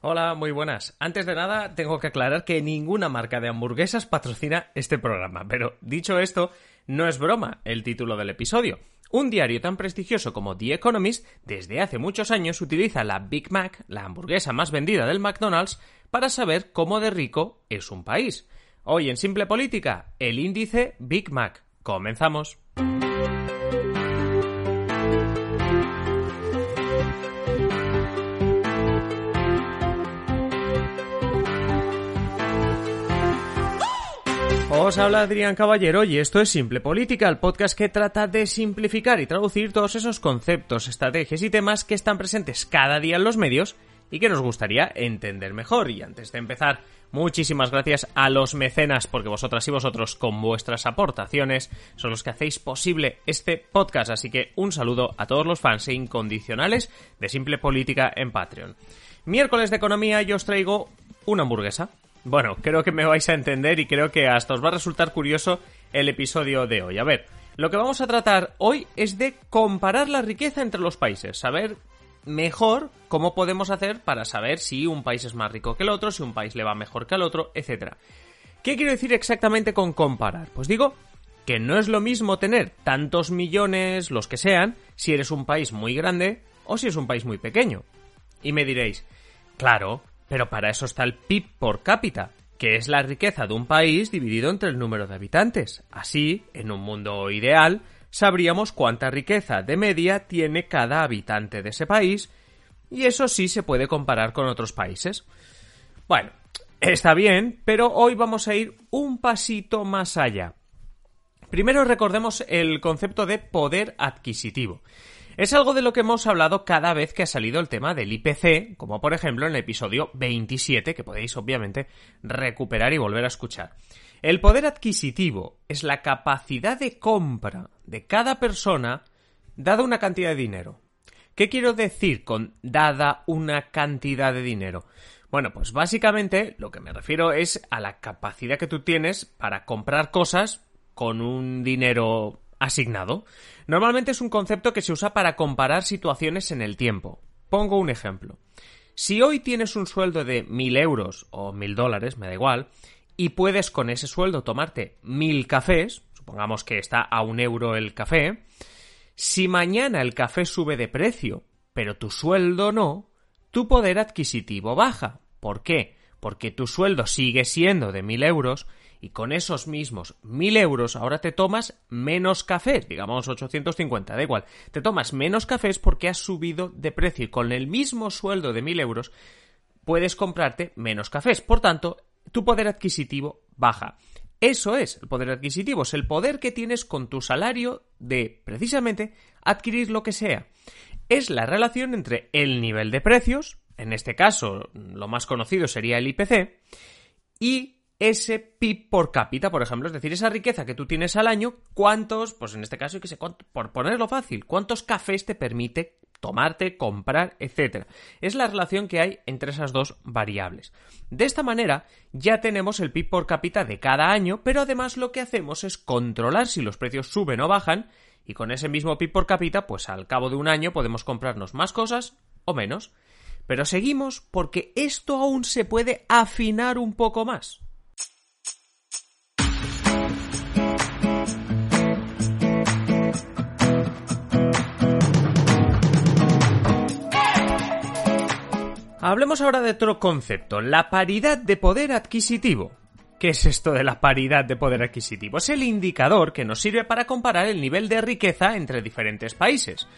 Hola, muy buenas. Antes de nada, tengo que aclarar que ninguna marca de hamburguesas patrocina este programa, pero dicho esto, no es broma el título del episodio. Un diario tan prestigioso como The Economist desde hace muchos años utiliza la Big Mac, la hamburguesa más vendida del McDonald's, para saber cómo de rico es un país. Hoy en Simple Política, el índice Big Mac. Comenzamos. Os habla Adrián Caballero y esto es Simple Política, el podcast que trata de simplificar y traducir todos esos conceptos, estrategias y temas que están presentes cada día en los medios y que nos gustaría entender mejor. Y antes de empezar, muchísimas gracias a los mecenas, porque vosotras y vosotros con vuestras aportaciones son los que hacéis posible este podcast. Así que un saludo a todos los fans e incondicionales de Simple Política en Patreon. Miércoles de Economía yo os traigo una hamburguesa. Bueno, creo que me vais a entender y creo que hasta os va a resultar curioso el episodio de hoy. A ver, lo que vamos a tratar hoy es de comparar la riqueza entre los países, saber mejor cómo podemos hacer para saber si un país es más rico que el otro, si un país le va mejor que al otro, etc. ¿Qué quiero decir exactamente con comparar? Pues digo que no es lo mismo tener tantos millones, los que sean, si eres un país muy grande o si es un país muy pequeño. Y me diréis, claro, pero para eso está el PIB por cápita, que es la riqueza de un país dividido entre el número de habitantes. Así, en un mundo ideal, sabríamos cuánta riqueza de media tiene cada habitante de ese país, y eso sí se puede comparar con otros países. Bueno, está bien, pero hoy vamos a ir un pasito más allá. Primero recordemos el concepto de poder adquisitivo. Es algo de lo que hemos hablado cada vez que ha salido el tema del IPC, como por ejemplo en el episodio 27, que podéis obviamente recuperar y volver a escuchar. El poder adquisitivo es la capacidad de compra de cada persona dada una cantidad de dinero. ¿Qué quiero decir con dada una cantidad de dinero? Bueno, pues básicamente lo que me refiero es a la capacidad que tú tienes para comprar cosas con un dinero asignado. Normalmente es un concepto que se usa para comparar situaciones en el tiempo. Pongo un ejemplo. Si hoy tienes un sueldo de mil euros o mil dólares, me da igual, y puedes con ese sueldo tomarte mil cafés, supongamos que está a un euro el café, si mañana el café sube de precio, pero tu sueldo no, tu poder adquisitivo baja. ¿Por qué? Porque tu sueldo sigue siendo de mil euros y con esos mismos 1000 euros ahora te tomas menos cafés, digamos 850, da igual, te tomas menos cafés porque has subido de precio y con el mismo sueldo de 1000 euros puedes comprarte menos cafés. Por tanto, tu poder adquisitivo baja. Eso es el poder adquisitivo, es el poder que tienes con tu salario de, precisamente, adquirir lo que sea. Es la relación entre el nivel de precios, en este caso lo más conocido sería el IPC, y ese PIB por cápita, por ejemplo, es decir, esa riqueza que tú tienes al año, cuántos, pues en este caso, que sé, por ponerlo fácil, cuántos cafés te permite tomarte, comprar, etc. Es la relación que hay entre esas dos variables. De esta manera, ya tenemos el PIB por cápita de cada año, pero además lo que hacemos es controlar si los precios suben o bajan, y con ese mismo PIB por cápita, pues al cabo de un año podemos comprarnos más cosas o menos. Pero seguimos porque esto aún se puede afinar un poco más. Hablemos ahora de otro concepto, la paridad de poder adquisitivo. ¿Qué es esto de la paridad de poder adquisitivo? Es el indicador que nos sirve para comparar el nivel de riqueza entre diferentes países.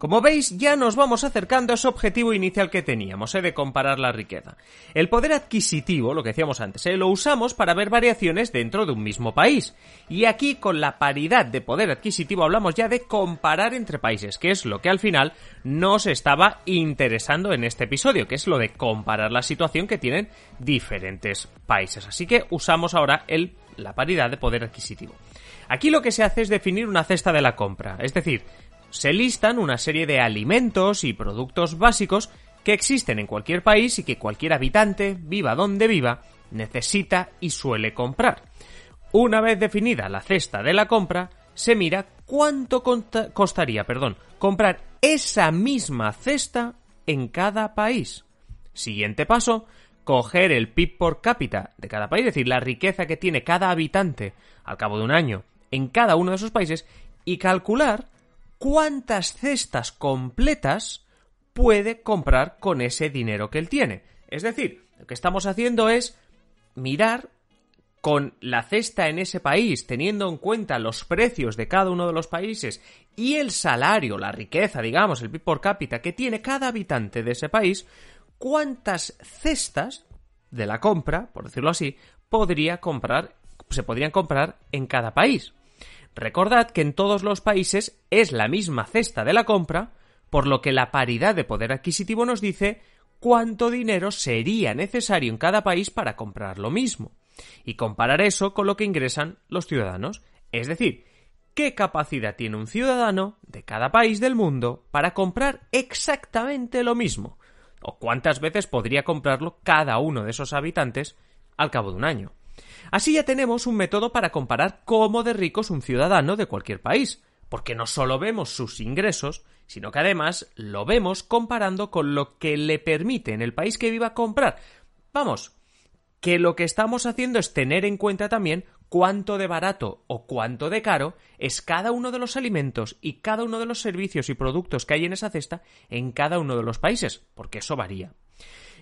Como veis, ya nos vamos acercando a ese objetivo inicial que teníamos, ¿eh? de comparar la riqueza. El poder adquisitivo, lo que decíamos antes, ¿eh? lo usamos para ver variaciones dentro de un mismo país. Y aquí, con la paridad de poder adquisitivo, hablamos ya de comparar entre países, que es lo que al final nos estaba interesando en este episodio, que es lo de comparar la situación que tienen diferentes países. Así que usamos ahora el, la paridad de poder adquisitivo. Aquí lo que se hace es definir una cesta de la compra, es decir, se listan una serie de alimentos y productos básicos que existen en cualquier país y que cualquier habitante, viva donde viva, necesita y suele comprar. Una vez definida la cesta de la compra, se mira cuánto costaría, perdón, comprar esa misma cesta en cada país. Siguiente paso, coger el PIB por cápita de cada país, es decir, la riqueza que tiene cada habitante al cabo de un año en cada uno de esos países y calcular cuántas cestas completas puede comprar con ese dinero que él tiene. Es decir, lo que estamos haciendo es mirar con la cesta en ese país, teniendo en cuenta los precios de cada uno de los países y el salario, la riqueza, digamos, el PIB por cápita que tiene cada habitante de ese país, cuántas cestas de la compra, por decirlo así, podría comprar, se podrían comprar en cada país. Recordad que en todos los países es la misma cesta de la compra, por lo que la paridad de poder adquisitivo nos dice cuánto dinero sería necesario en cada país para comprar lo mismo, y comparar eso con lo que ingresan los ciudadanos, es decir, qué capacidad tiene un ciudadano de cada país del mundo para comprar exactamente lo mismo, o cuántas veces podría comprarlo cada uno de esos habitantes al cabo de un año. Así ya tenemos un método para comparar cómo de rico es un ciudadano de cualquier país, porque no solo vemos sus ingresos, sino que además lo vemos comparando con lo que le permite en el país que viva comprar. Vamos, que lo que estamos haciendo es tener en cuenta también cuánto de barato o cuánto de caro es cada uno de los alimentos y cada uno de los servicios y productos que hay en esa cesta en cada uno de los países, porque eso varía.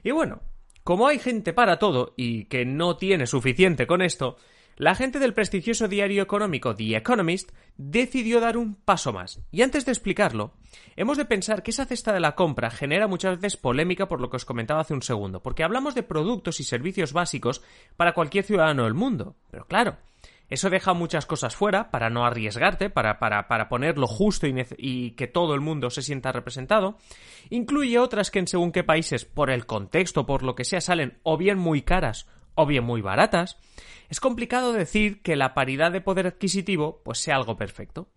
Y bueno, como hay gente para todo y que no tiene suficiente con esto, la gente del prestigioso diario económico The Economist decidió dar un paso más. Y antes de explicarlo, hemos de pensar que esa cesta de la compra genera muchas veces polémica por lo que os comentaba hace un segundo, porque hablamos de productos y servicios básicos para cualquier ciudadano del mundo. Pero claro, eso deja muchas cosas fuera para no arriesgarte, para, para, para ponerlo justo y, y, que todo el mundo se sienta representado. Incluye otras que en según qué países, por el contexto, por lo que sea, salen o bien muy caras o bien muy baratas, es complicado decir que la paridad de poder adquisitivo pues sea algo perfecto.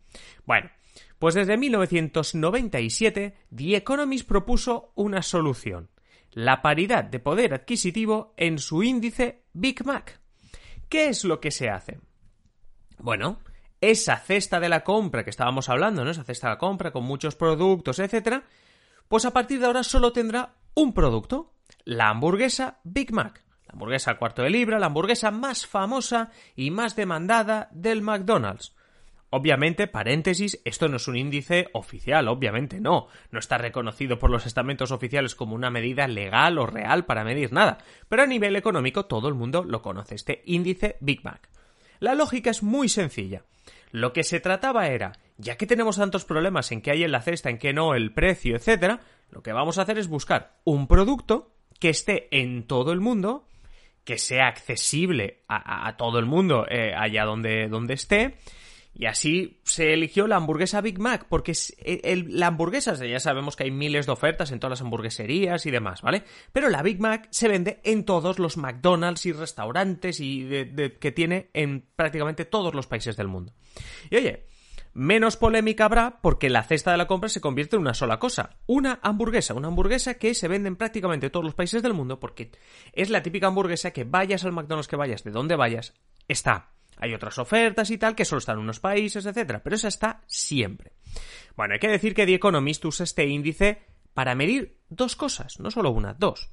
Bueno, pues desde 1997 The Economist propuso una solución, la paridad de poder adquisitivo en su índice Big Mac. ¿Qué es lo que se hace? Bueno, esa cesta de la compra que estábamos hablando, ¿no? Esa cesta de la compra con muchos productos, etcétera, pues a partir de ahora solo tendrá un producto, la hamburguesa Big Mac hamburguesa al cuarto de libra, la hamburguesa más famosa y más demandada del McDonald's. Obviamente, paréntesis, esto no es un índice oficial, obviamente no. No está reconocido por los estamentos oficiales como una medida legal o real para medir nada, pero a nivel económico todo el mundo lo conoce, este índice Big Mac. La lógica es muy sencilla. Lo que se trataba era, ya que tenemos tantos problemas en qué hay en la cesta, en qué no, el precio, etc., lo que vamos a hacer es buscar un producto que esté en todo el mundo que sea accesible a, todo el mundo eh, allá donde, donde esté. Y así se eligió la hamburguesa Big Mac, porque la hamburguesa, ya sabemos que hay miles de ofertas en todas las hamburgueserías y demás, ¿vale? Pero la Big Mac se vende en todos los McDonald's y restaurantes y que tiene en prácticamente todos los países del mundo. Y oye, Menos polémica habrá porque la cesta de la compra se convierte en una sola cosa, una hamburguesa, una hamburguesa que se vende en prácticamente todos los países del mundo porque es la típica hamburguesa que vayas al McDonald's que vayas, de donde vayas, está. Hay otras ofertas y tal que solo están en unos países, etcétera, pero esa está siempre. Bueno, hay que decir que The Economist usa este índice para medir dos cosas, no solo una, dos.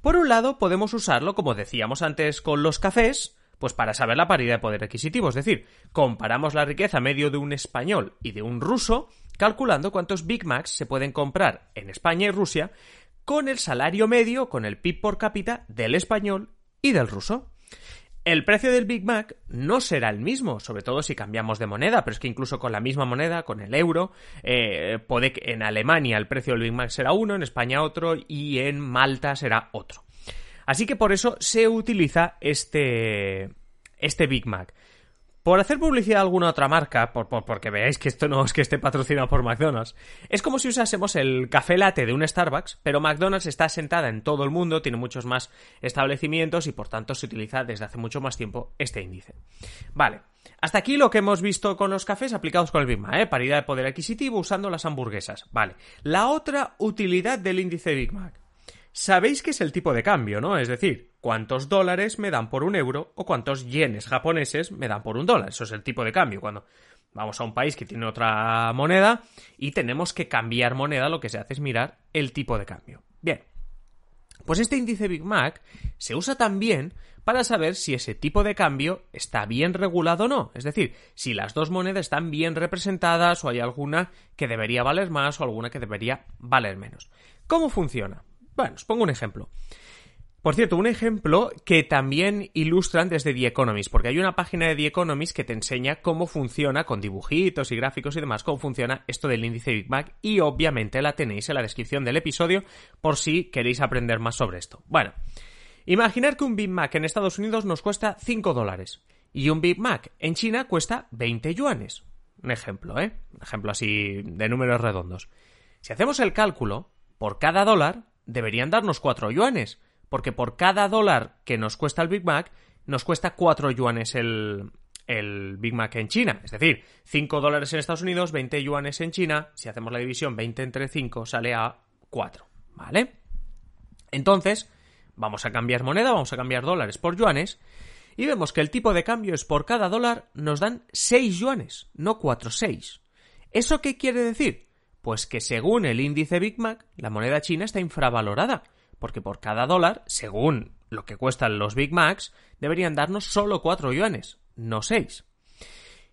Por un lado, podemos usarlo, como decíamos antes con los cafés, pues para saber la paridad de poder adquisitivo, es decir, comparamos la riqueza medio de un español y de un ruso, calculando cuántos Big Macs se pueden comprar en España y Rusia con el salario medio, con el PIB por cápita del español y del ruso. El precio del Big Mac no será el mismo, sobre todo si cambiamos de moneda, pero es que incluso con la misma moneda, con el euro, eh, puede que en Alemania el precio del Big Mac será uno, en España otro y en Malta será otro. Así que por eso se utiliza este, este Big Mac. Por hacer publicidad a alguna otra marca, por, porque veáis que esto no es que esté patrocinado por McDonald's, es como si usásemos el café latte de un Starbucks, pero McDonald's está sentada en todo el mundo, tiene muchos más establecimientos y por tanto se utiliza desde hace mucho más tiempo este índice. Vale, hasta aquí lo que hemos visto con los cafés aplicados con el Big Mac, ¿eh? paridad de poder adquisitivo usando las hamburguesas. Vale, la otra utilidad del índice Big Mac. Sabéis que es el tipo de cambio, ¿no? Es decir, cuántos dólares me dan por un euro o cuántos yenes japoneses me dan por un dólar. Eso es el tipo de cambio. Cuando vamos a un país que tiene otra moneda y tenemos que cambiar moneda, lo que se hace es mirar el tipo de cambio. Bien. Pues este índice Big Mac se usa también para saber si ese tipo de cambio está bien regulado o no. Es decir, si las dos monedas están bien representadas o hay alguna que debería valer más o alguna que debería valer menos. ¿Cómo funciona? Bueno, os pongo un ejemplo. Por cierto, un ejemplo que también ilustran desde The Economist, porque hay una página de The Economist que te enseña cómo funciona con dibujitos y gráficos y demás, cómo funciona esto del índice Big Mac y obviamente la tenéis en la descripción del episodio por si queréis aprender más sobre esto. Bueno, imaginar que un Big Mac en Estados Unidos nos cuesta 5 dólares y un Big Mac en China cuesta 20 yuanes. Un ejemplo, ¿eh? Un ejemplo así de números redondos. Si hacemos el cálculo, por cada dólar deberían darnos 4 yuanes porque por cada dólar que nos cuesta el Big Mac, nos cuesta 4 yuanes el, el Big Mac en China. Es decir, 5 dólares en Estados Unidos, 20 yuanes en China. Si hacemos la división 20 entre 5, sale a 4. ¿Vale? Entonces, vamos a cambiar moneda, vamos a cambiar dólares por yuanes. Y vemos que el tipo de cambio es por cada dólar nos dan 6 yuanes, no 4, 6. ¿Eso qué quiere decir? Pues que según el índice Big Mac, la moneda china está infravalorada porque por cada dólar, según lo que cuestan los Big Macs, deberían darnos solo 4 yuanes, no 6.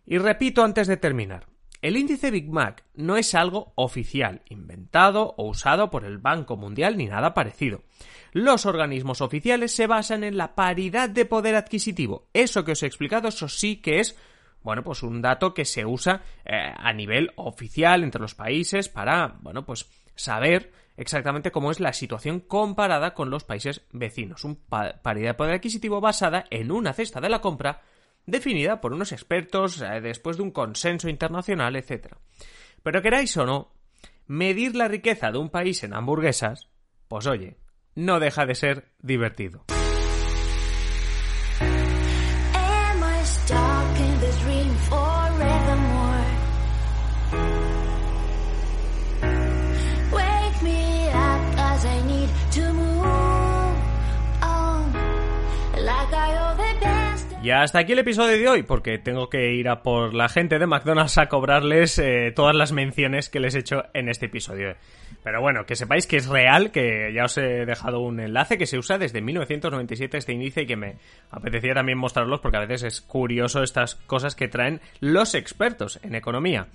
Y repito antes de terminar, el índice Big Mac no es algo oficial, inventado o usado por el Banco Mundial ni nada parecido. Los organismos oficiales se basan en la paridad de poder adquisitivo. Eso que os he explicado, eso sí que es bueno, pues un dato que se usa eh, a nivel oficial entre los países para, bueno, pues saber exactamente cómo es la situación comparada con los países vecinos. Un paridad de poder adquisitivo basada en una cesta de la compra definida por unos expertos eh, después de un consenso internacional, etc. Pero queráis o no, medir la riqueza de un país en hamburguesas, pues oye, no deja de ser divertido. Y hasta aquí el episodio de hoy, porque tengo que ir a por la gente de McDonald's a cobrarles eh, todas las menciones que les he hecho en este episodio. Pero bueno, que sepáis que es real, que ya os he dejado un enlace que se usa desde 1997 este índice y que me apetecía también mostrarlos porque a veces es curioso estas cosas que traen los expertos en economía.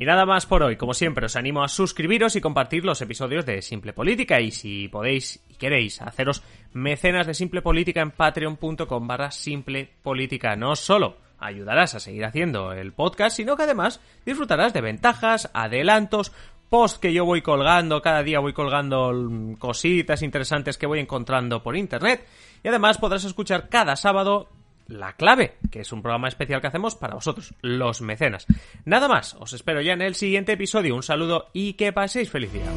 Y nada más por hoy. Como siempre, os animo a suscribiros y compartir los episodios de Simple Política. Y si podéis y queréis haceros mecenas de Simple Política en patreon.com barra Simple Política. No solo ayudarás a seguir haciendo el podcast, sino que además disfrutarás de ventajas, adelantos, posts que yo voy colgando, cada día voy colgando cositas interesantes que voy encontrando por internet. Y además podrás escuchar cada sábado la Clave, que es un programa especial que hacemos para vosotros, los mecenas. Nada más, os espero ya en el siguiente episodio. Un saludo y que paséis felicidad.